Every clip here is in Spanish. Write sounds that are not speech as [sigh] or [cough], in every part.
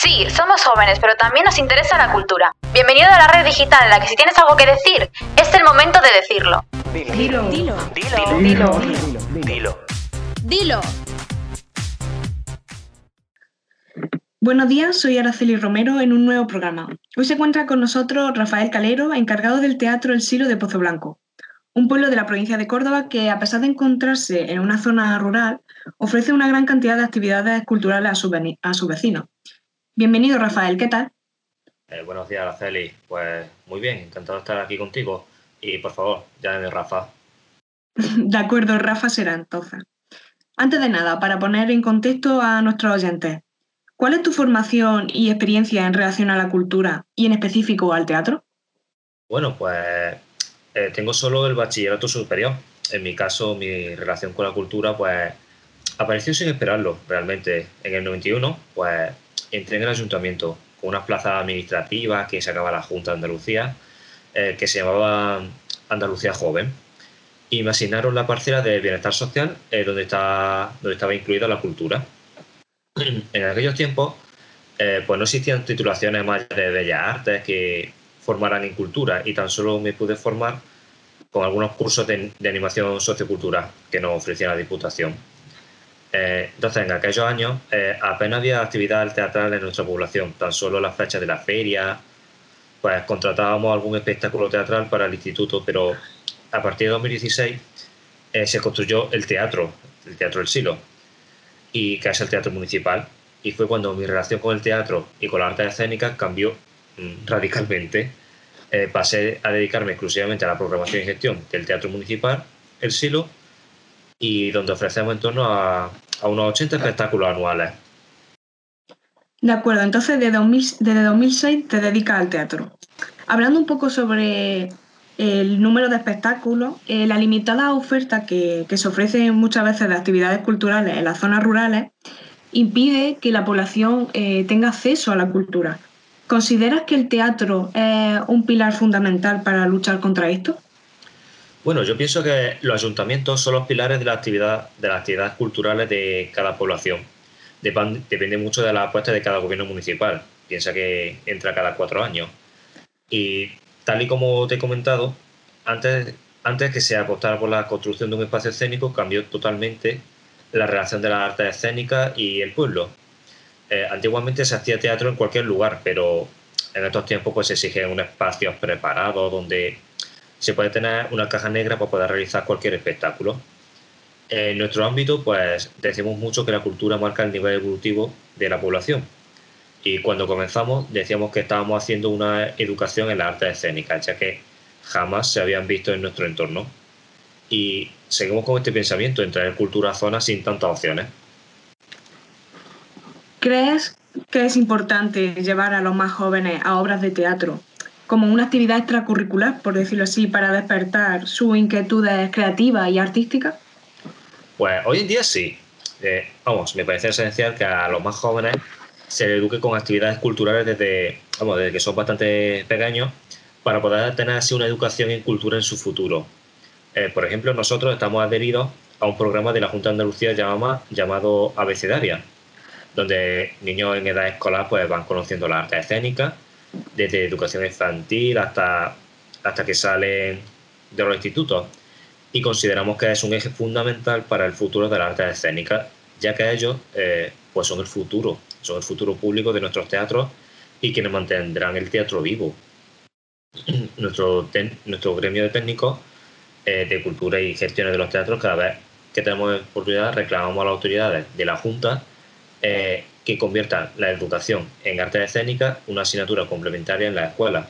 Sí, somos jóvenes, pero también nos interesa la cultura. Bienvenido a la red digital en la que si tienes algo que decir, es el momento de decirlo. Dilo. Dilo. Dilo. Dilo. Dilo. Dilo. Buenos días, soy Araceli Romero en un nuevo programa. Hoy se encuentra con nosotros Rafael Calero, encargado del Teatro El Silo de Pozo Blanco, un pueblo de la provincia de Córdoba que, a pesar de encontrarse en una zona rural, ofrece una gran cantidad de actividades culturales a sus su vecinos. Bienvenido, Rafael, ¿qué tal? Eh, buenos días, Araceli. Pues muy bien, encantado de estar aquí contigo. Y por favor, llámeme Rafa. [laughs] de acuerdo, Rafa será entonces. Antes de nada, para poner en contexto a nuestros oyentes, ¿cuál es tu formación y experiencia en relación a la cultura y en específico al teatro? Bueno, pues eh, tengo solo el bachillerato superior. En mi caso, mi relación con la cultura, pues apareció sin esperarlo, realmente. En el 91, pues entré en el ayuntamiento con unas plazas administrativas que sacaba la Junta de Andalucía, eh, que se llamaba Andalucía Joven. Y me asignaron la parcela de bienestar social, eh, donde, está, donde estaba incluida la cultura. [clears throat] en aquellos tiempos, eh, pues no existían titulaciones más de bellas artes que formaran en cultura y tan solo me pude formar con algunos cursos de, de animación sociocultural que nos ofrecía la Diputación. Eh, entonces, en aquellos años eh, apenas había actividad teatral en nuestra población, tan solo las fechas de la feria, pues contratábamos algún espectáculo teatral para el instituto, pero a partir de 2016 eh, se construyó el teatro, el Teatro del Silo, y que es el teatro municipal, y fue cuando mi relación con el teatro y con la arte escénica cambió mm, [laughs] radicalmente. Eh, pasé a dedicarme exclusivamente a la programación y gestión del teatro municipal, el Silo, y donde ofrecemos en torno a, a unos 80 espectáculos anuales. De acuerdo, entonces desde, 2000, desde 2006 te dedicas al teatro. Hablando un poco sobre el número de espectáculos, eh, la limitada oferta que, que, se ofrece muchas veces de actividades culturales en las zonas rurales impide que la población eh, tenga acceso a la cultura. ¿Consideras que el teatro es un pilar fundamental para luchar contra esto? Bueno, yo pienso que los ayuntamientos son los pilares de la actividad de las actividades culturales de cada población. Depende, mucho de la apuesta de cada gobierno municipal. Piensa que entra cada cuatro años. Y tal y como te he comentado, antes, antes que se apostara por la construcción de un espacio escénico, cambió totalmente la relación de las artes escénicas y el pueblo. Eh, antiguamente se hacía teatro en cualquier lugar, pero en estos tiempos pues, se exigen un espacio preparado donde se puede tener una caja negra para poder realizar cualquier espectáculo. En nuestro ámbito, pues decimos mucho que la cultura marca el nivel evolutivo de la población. Y cuando comenzamos decíamos que estábamos haciendo una educación en las artes escénicas, ya que jamás se habían visto en nuestro entorno. Y seguimos con este pensamiento en traer cultura a zonas sin tantas opciones. ¿Crees que es importante llevar a los más jóvenes a obras de teatro como una actividad extracurricular, por decirlo así, para despertar sus inquietudes creativas y artísticas? Pues hoy en día sí. Eh, vamos, me parece esencial que a los más jóvenes se les eduque con actividades culturales desde, vamos, desde que son bastante pequeños para poder tener así una educación en cultura en su futuro. Eh, por ejemplo, nosotros estamos adheridos a un programa de la Junta de Andalucía llamado, llamado Abecedaria, donde niños en edad escolar pues, van conociendo la arte escénica, desde educación infantil hasta, hasta que salen de los institutos. Y consideramos que es un eje fundamental para el futuro de la arte escénica, ya que ellos eh, pues son el futuro, son el futuro público de nuestros teatros y quienes mantendrán el teatro vivo. [clears throat] nuestro, nuestro gremio de técnicos eh, de cultura y gestiones de los teatros, cada vez que tenemos oportunidad, reclamamos a las autoridades de la Junta eh, que conviertan la educación en artes escénicas una asignatura complementaria en la escuela.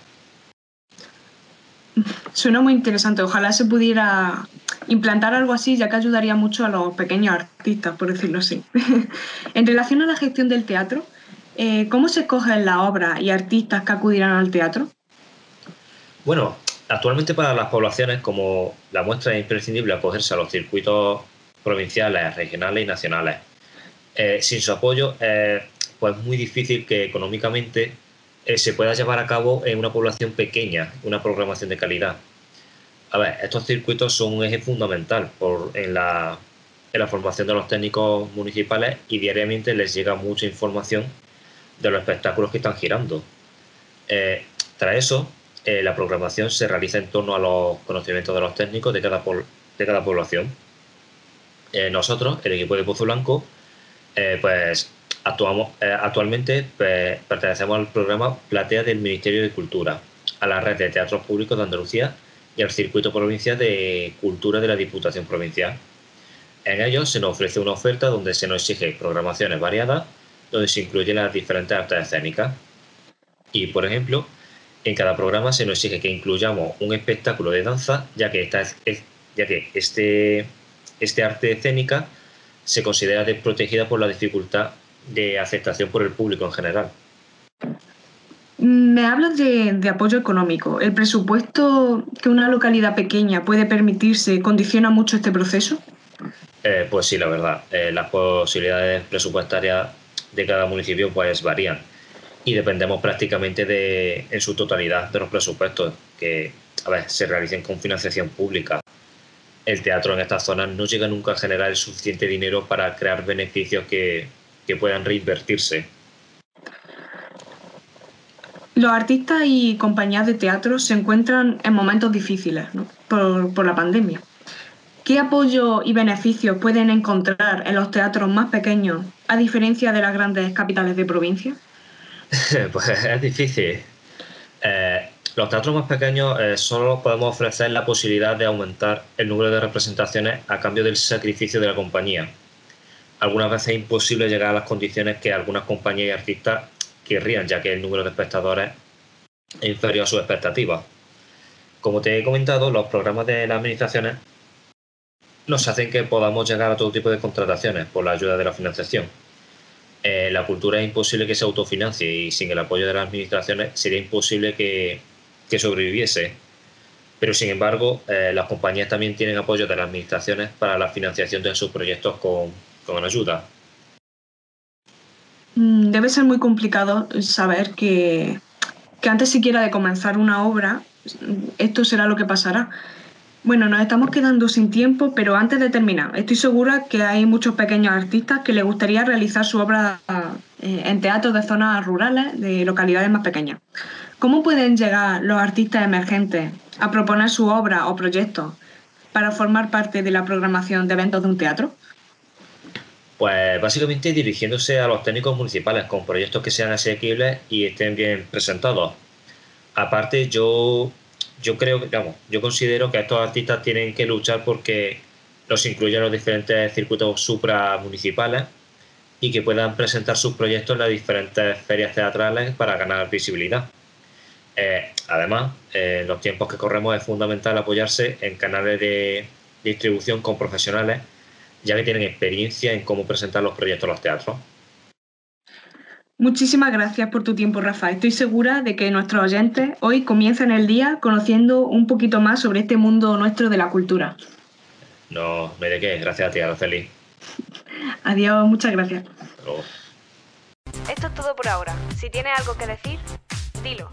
Suena muy interesante. Ojalá se pudiera implantar algo así, ya que ayudaría mucho a los pequeños artistas, por decirlo así. [laughs] en relación a la gestión del teatro, eh, ¿cómo se escogen las obras y artistas que acudirán al teatro? Bueno, actualmente para las poblaciones, como la muestra es imprescindible acogerse a los circuitos provinciales, regionales y nacionales. Eh, sin su apoyo, eh, pues es muy difícil que económicamente eh, se pueda llevar a cabo en una población pequeña una programación de calidad. A ver, estos circuitos son un eje fundamental en, la, formación de los técnicos municipales y diariamente les llega mucha información de los espectáculos que están girando. Tras eso, la programación se realiza en torno a los conocimientos de los técnicos de cada, de cada población. Nosotros, el equipo de Pozo Blanco, pues actuamos, actualmente pues, pertenecemos al programa Platea del Ministerio de Cultura, a la red de teatros públicos de Andalucía y al circuito provincial de cultura de la Diputación Provincial. En ellos se nos ofrece una oferta donde se nos exige programaciones variadas, donde se incluyen las diferentes artes escénicas. Y, por ejemplo, en cada programa se nos exige que incluyamos un espectáculo de danza, ya que, esta, ya que este, este arte escénica se considera desprotegida por la dificultad de aceptación por el público en general. Me hablas de, apoyo económico. ¿El presupuesto que una localidad pequeña puede permitirse condiciona mucho este proceso? Eh, pues sí, la verdad. Eh, las posibilidades presupuestarias de cada municipio pues varían y dependemos prácticamente de, en su totalidad de los presupuestos que a ver, se realicen con financiación pública. El teatro en estas zonas no llega nunca a generar el suficiente dinero para crear beneficios que, que puedan reinvertirse los artistas y compañías de teatro se encuentran en momentos difíciles por, la pandemia. ¿Qué apoyo y beneficios pueden encontrar en los teatros más pequeños a diferencia de las grandes capitales de provincia? [laughs] pues es difícil. Los teatros más pequeños eh, solo podemos ofrecer la posibilidad de aumentar el número de representaciones a cambio del sacrificio de la compañía. Algunas veces es imposible llegar a las condiciones que algunas compañías y artistas querrían, ya que el número de espectadores es inferior a sus expectativas. Como te he comentado, los programas de las administraciones nos hacen que podamos llegar a todo tipo de contrataciones por la ayuda de la financiación. Eh, la cultura es imposible que se autofinancie y sin el apoyo de las administraciones sería imposible que, sobreviviese. Pero sin embargo, eh, las compañías también tienen apoyo de las administraciones para la financiación de sus proyectos con, con ayuda. Mm, debe ser muy complicado saber que, antes siquiera de comenzar una obra, esto será lo que pasará. Bueno, nos estamos quedando sin tiempo, pero antes de terminar, estoy segura que hay muchos pequeños artistas que les gustaría realizar su obra eh, en teatros de zonas rurales, de localidades más pequeñas. ¿Cómo pueden llegar los artistas emergentes a proponer su obra o proyectos para formar parte de la programación de eventos de un teatro? Pues básicamente dirigiéndose a los técnicos municipales con proyectos que sean asequibles y estén bien presentados. Aparte, yo, yo creo que, digamos, yo considero que estos artistas tienen que luchar porque los incluyan los diferentes circuitos supramunicipales y que puedan presentar sus proyectos en las diferentes ferias teatrales para ganar visibilidad. Eh, además, en los tiempos que corremos es fundamental apoyarse en canales de distribución con profesionales ya que tienen experiencia en cómo presentar los proyectos a los teatros. Muchísimas gracias por tu tiempo, Rafa. Estoy segura de que nuestros oyentes hoy comienzan el día conociendo un poquito más sobre este mundo nuestro de la cultura. No, hay de qué. Gracias a ti, Araceli. Adiós, muchas gracias. Esto es todo por ahora. Si tienes algo que decir, dilo.